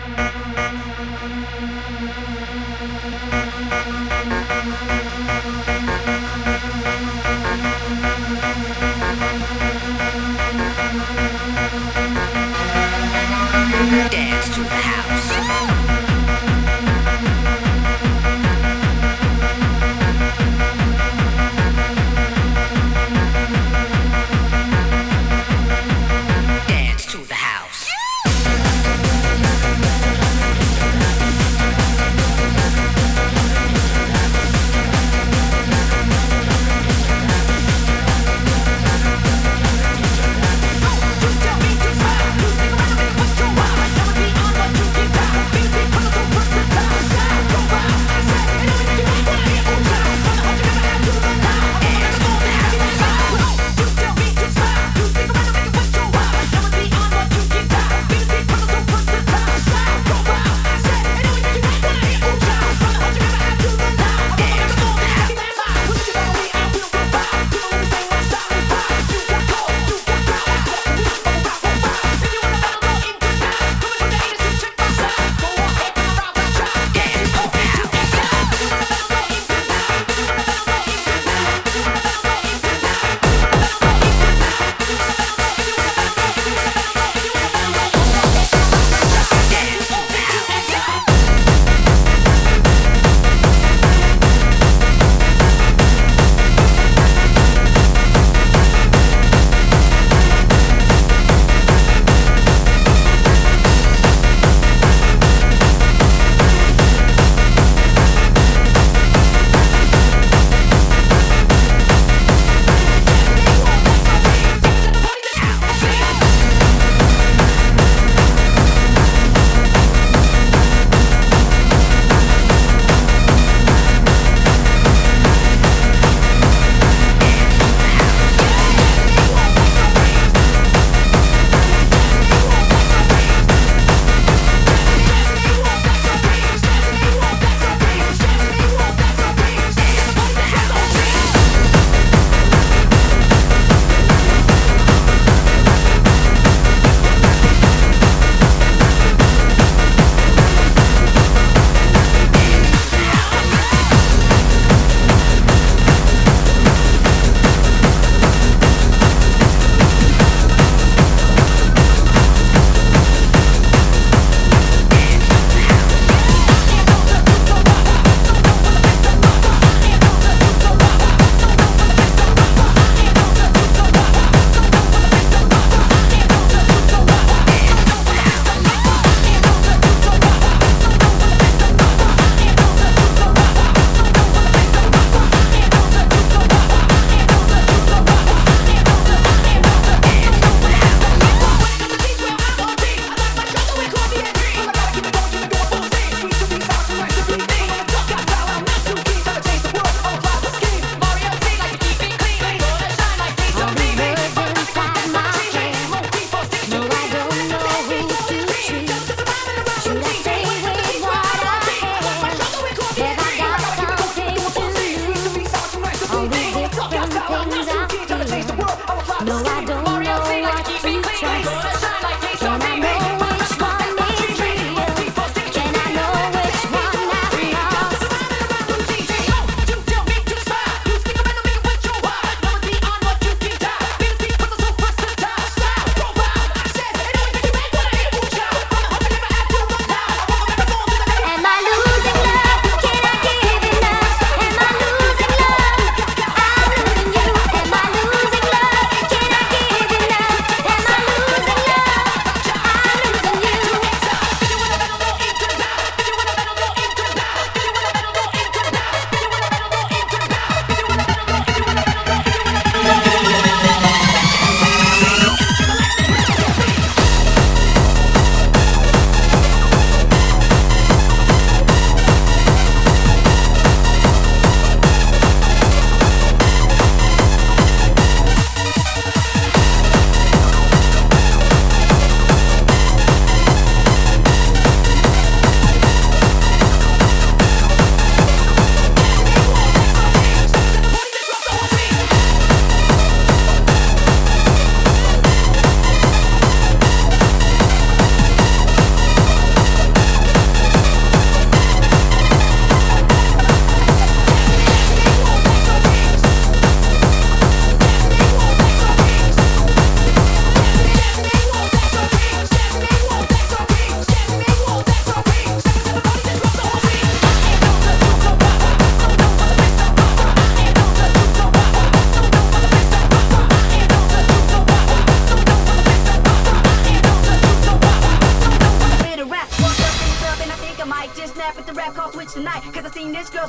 Thank you.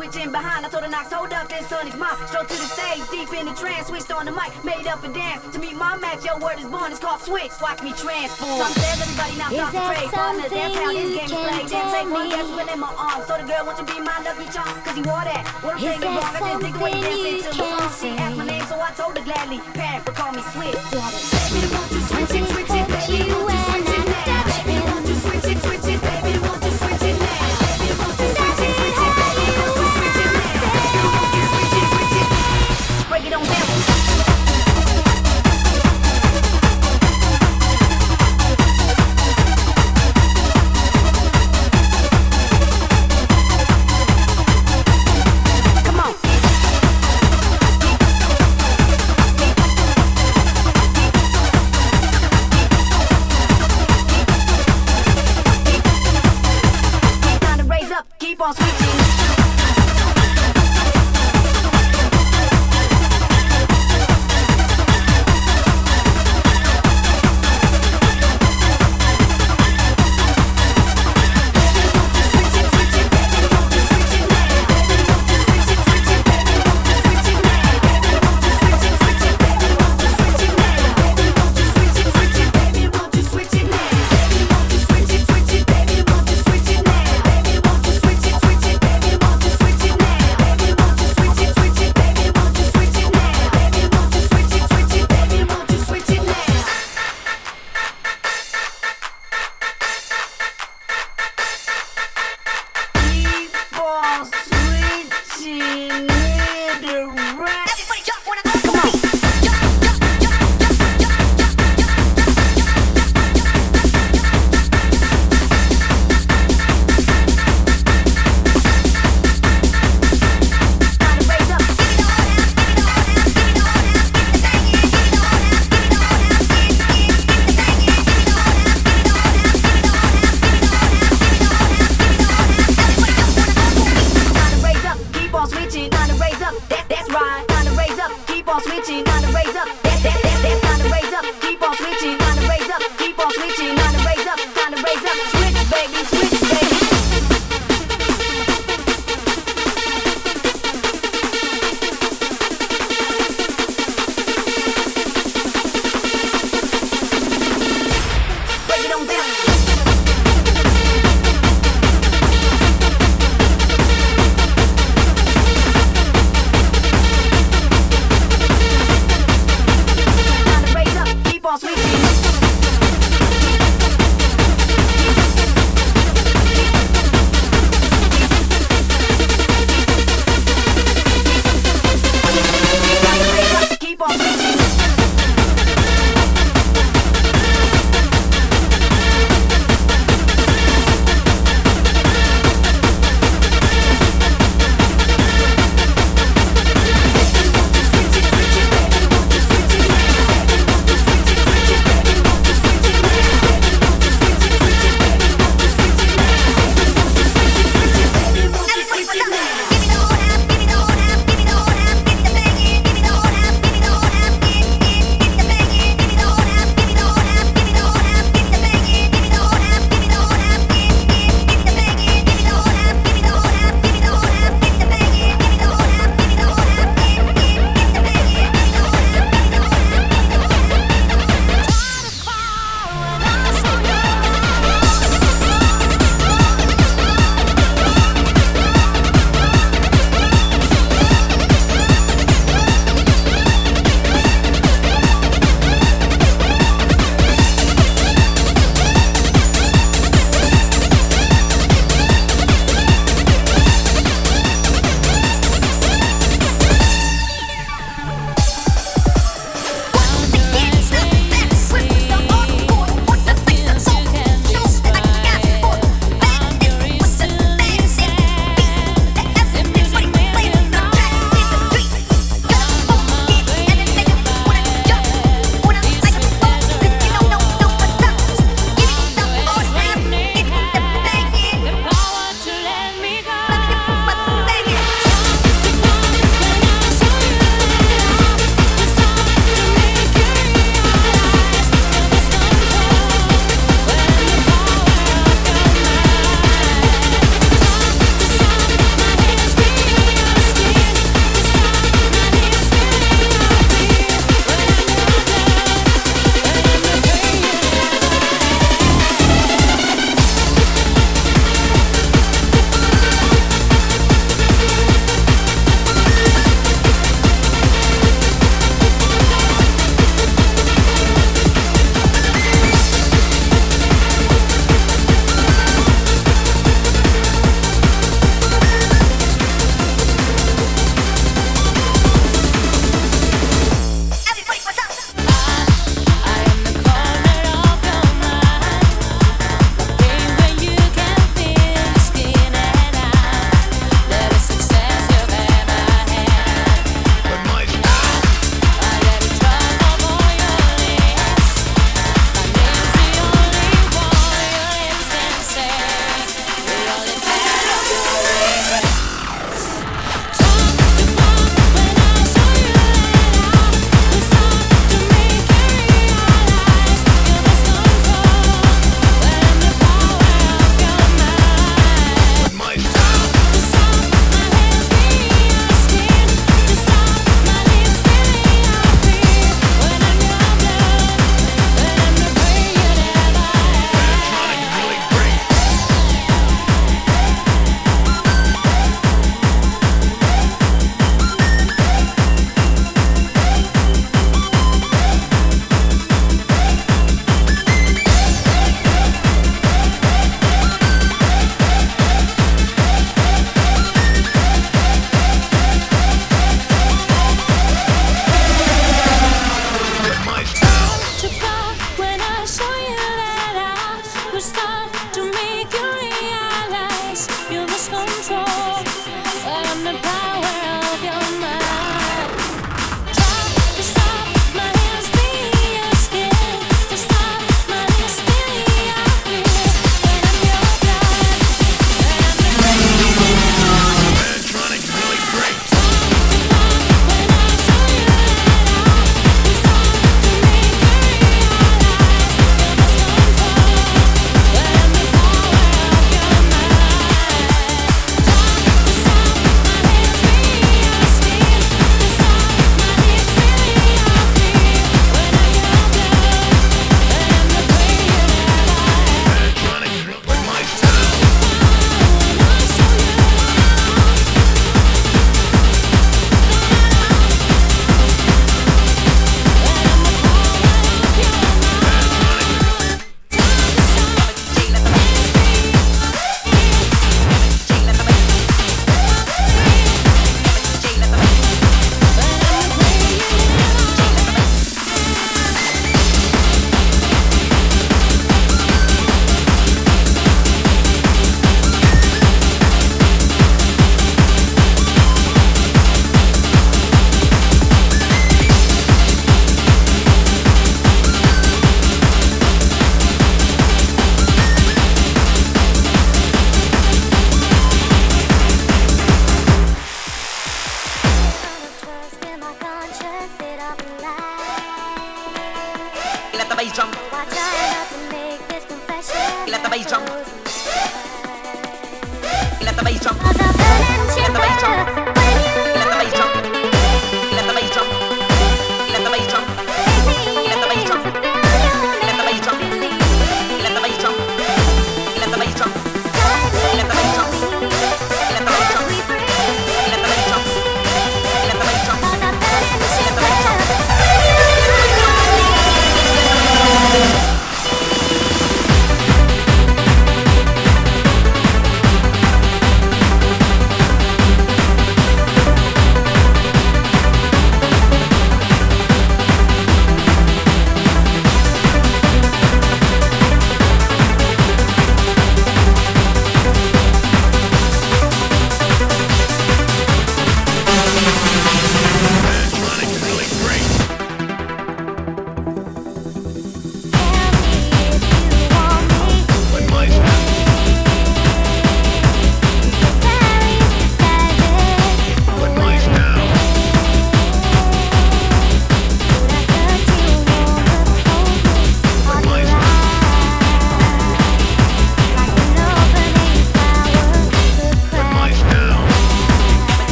Switching behind. I told her Knox, hold up, this son is mine. Strode to the stage, deep in the trance, switched on the mic, made up a dance. To meet my match, your word is born, it's called switch. Watch me transform. Some says everybody now Is to that trade partners. That's how this game is played. Then take one guess within my arms. So the girl, won't you be my lucky charm? Cause you wore that. What I'm saying there wrong, I just dig away dancing to the song. She asked my name, so I told her gladly. Parent would call me Switch. Baby, won't you switch it, switch it, baby, won't you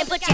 and put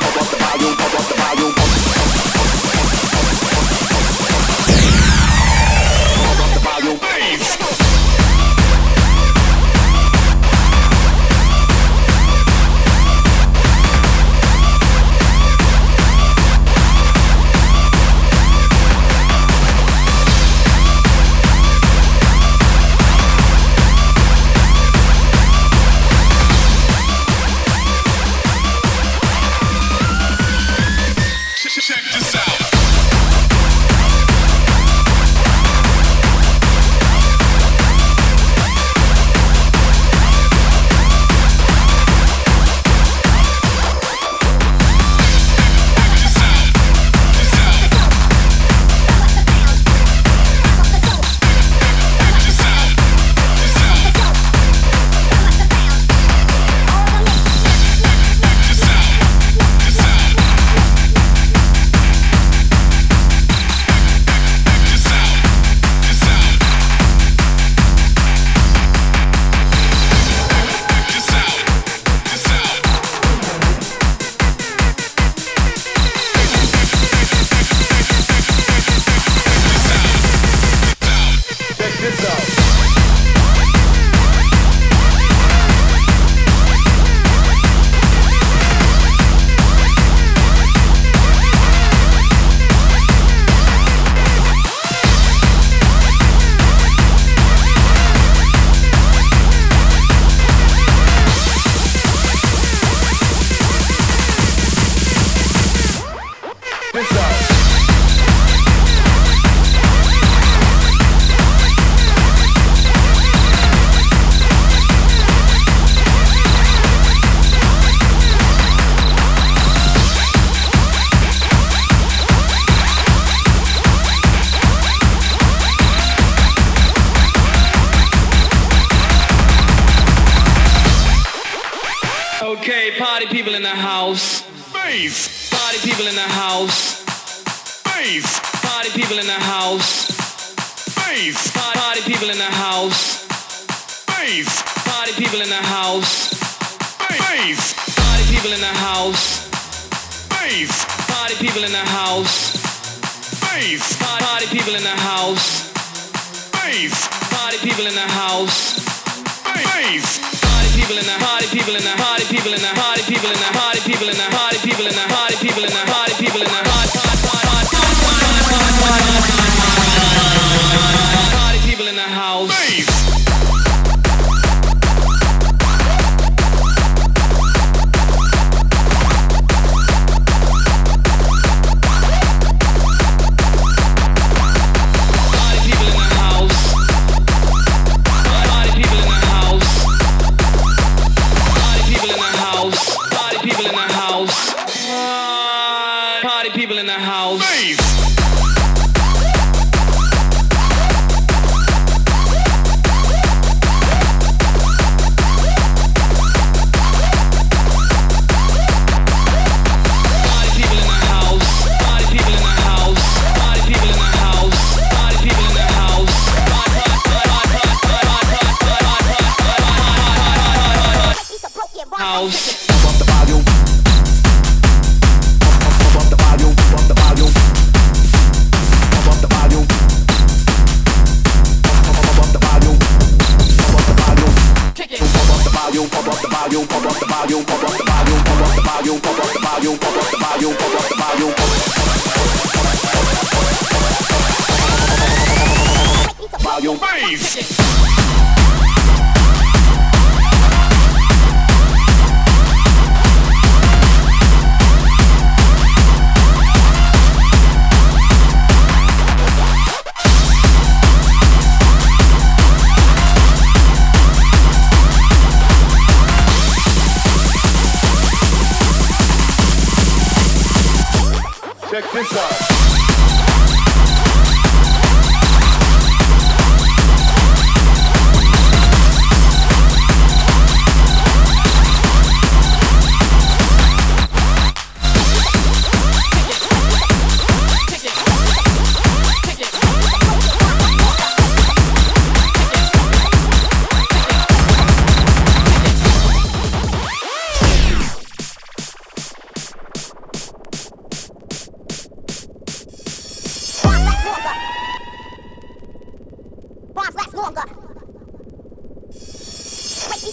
Check bass, Party people in the house. bass. Party people in the house. Bass. Party, party people in the house. Bass. Party people in the Party people in the party people in the party people in the party people in the party people in the party people in the party people in the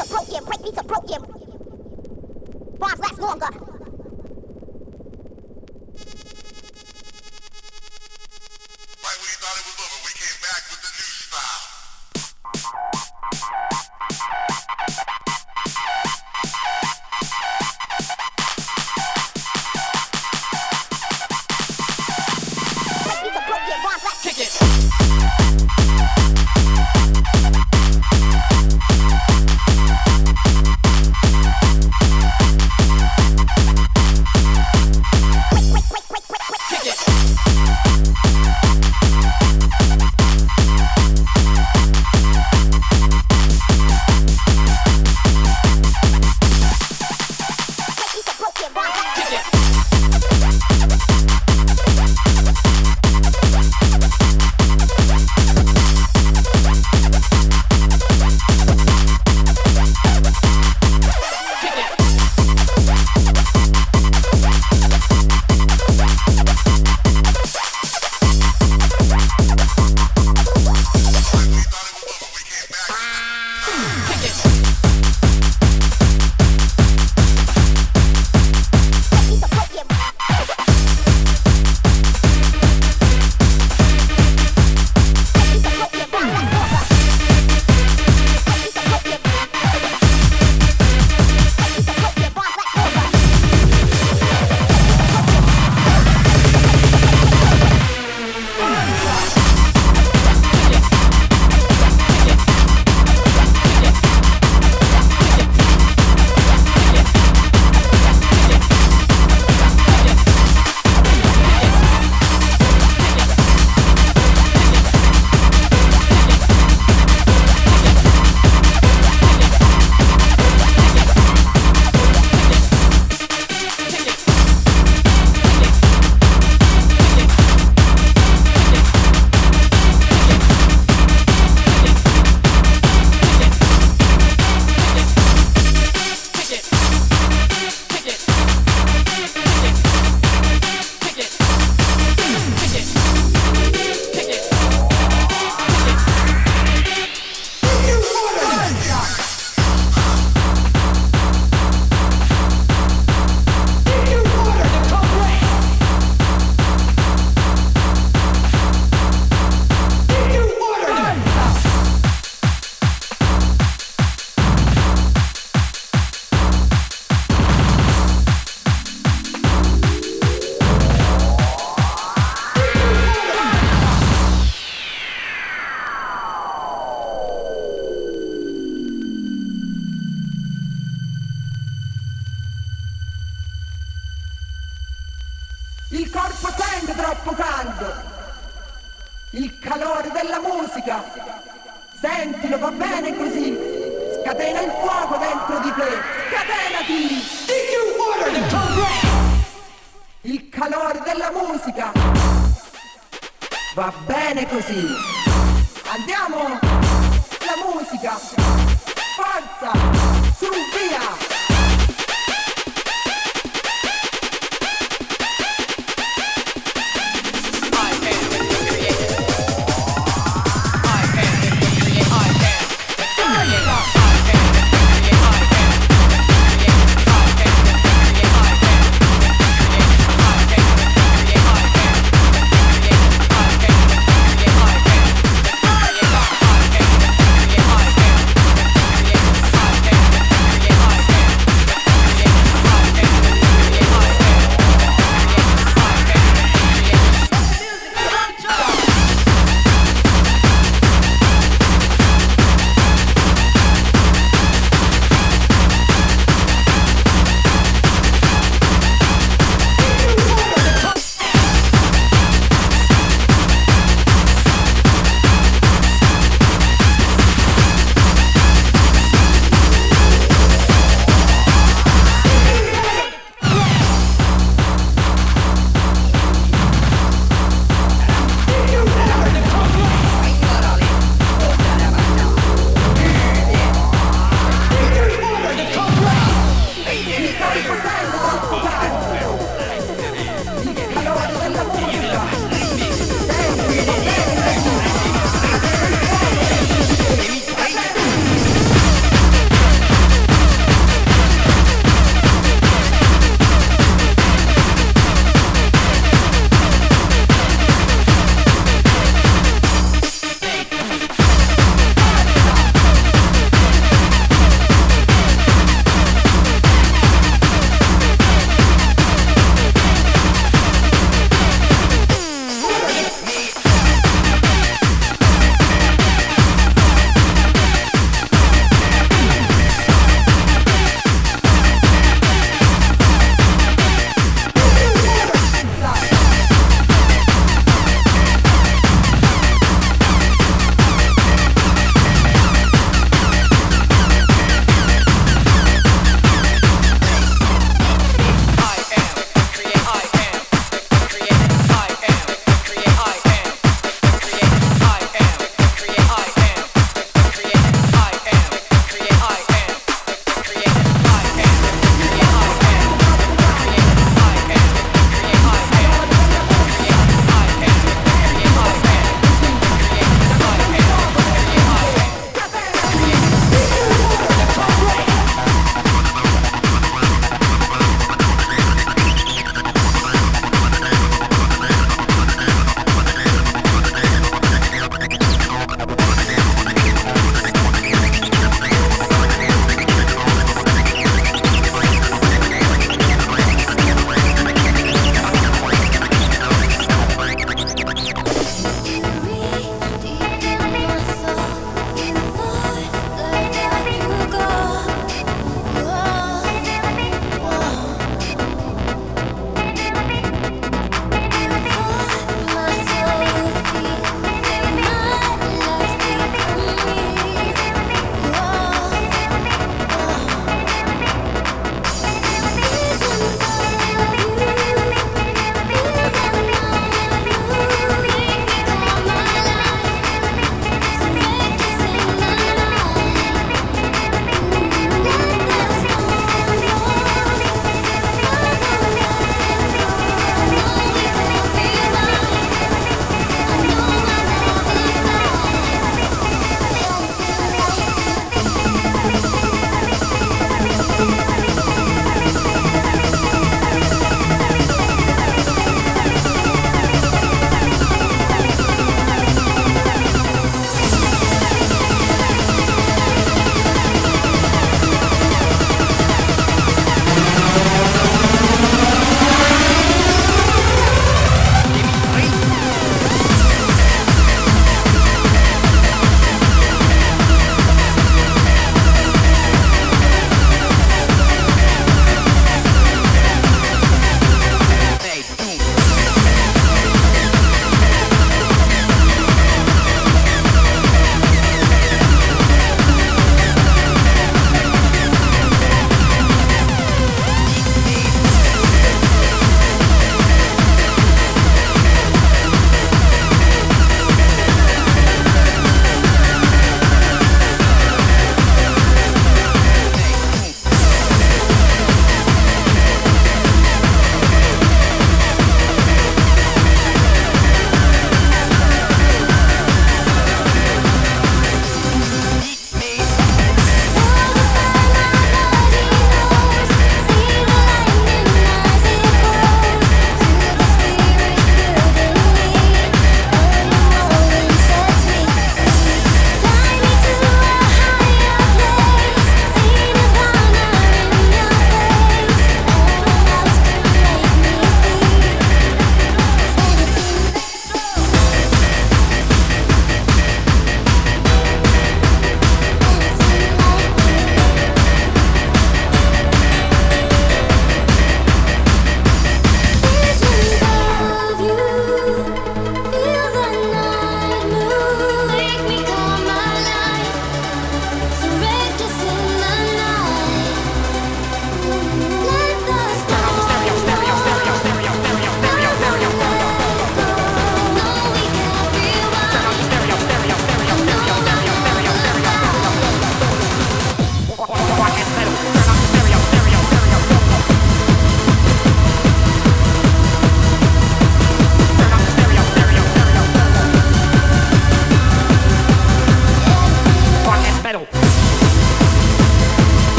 beats appropriate, break beats him. Bars last longer.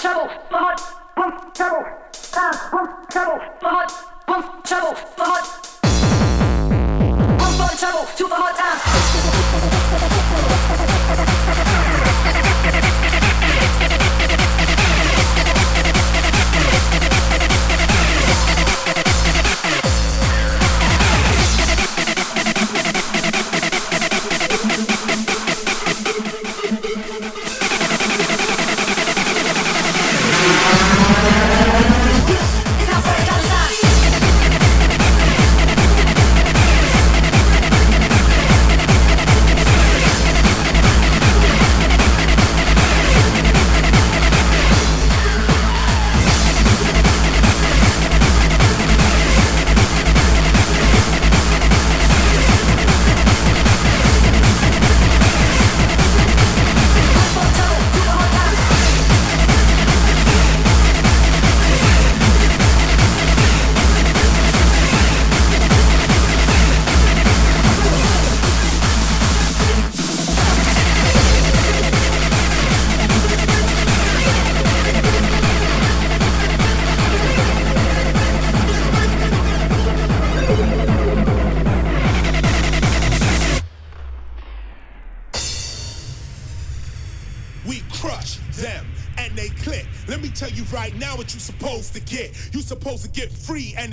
Trouble, for hot, one trouble, time, one trouble, for hot, one trouble, for hot. One for the trouble, two for hot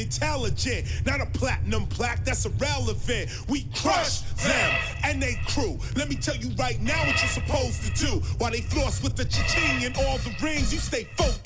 intelligent, not a platinum plaque. That's irrelevant. We crush them and they crew. Let me tell you right now what you're supposed to do. While they floss with the cha-ching and all the rings, you stay focused.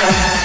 Thank